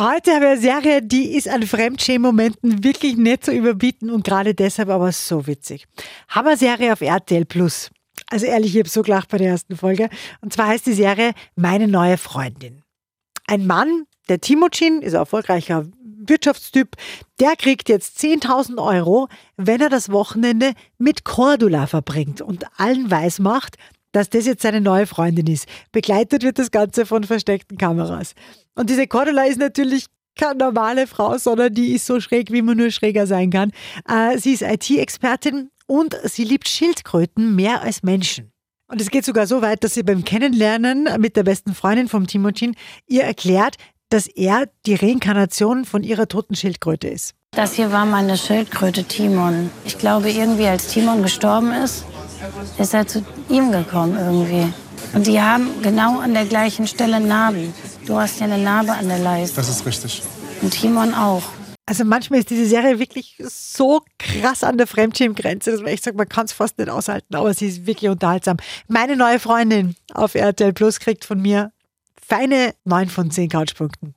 Heute habe ich eine Serie, die ist an Fremdschämen-Momenten wirklich nicht zu überbieten und gerade deshalb aber so witzig. Hammer-Serie auf RTL Plus. Also ehrlich, ich habe so gelacht bei der ersten Folge. Und zwar heißt die Serie Meine neue Freundin. Ein Mann, der Timocin, ist ein erfolgreicher Wirtschaftstyp, der kriegt jetzt 10.000 Euro, wenn er das Wochenende mit Cordula verbringt und allen weiß macht, dass das jetzt seine neue Freundin ist. Begleitet wird das Ganze von versteckten Kameras. Und diese Cordula ist natürlich keine normale Frau, sondern die ist so schräg, wie man nur schräger sein kann. Äh, sie ist IT-Expertin und sie liebt Schildkröten mehr als Menschen. Und es geht sogar so weit, dass sie beim Kennenlernen mit der besten Freundin vom Timothin ihr erklärt, dass er die Reinkarnation von ihrer toten Schildkröte ist. Das hier war meine Schildkröte Timon. Ich glaube, irgendwie als Timon gestorben ist, ist er zu ihm gekommen irgendwie. Und die haben genau an der gleichen Stelle Narben. Du hast ja eine Narbe an der Leiste. Das ist richtig. Und Timon auch. Also manchmal ist diese Serie wirklich so krass an der Fremdschirmgrenze, dass man echt sagt, man kann es fast nicht aushalten, aber sie ist wirklich unterhaltsam. Meine neue Freundin auf RTL Plus kriegt von mir feine 9 von 10 Couchpunkten.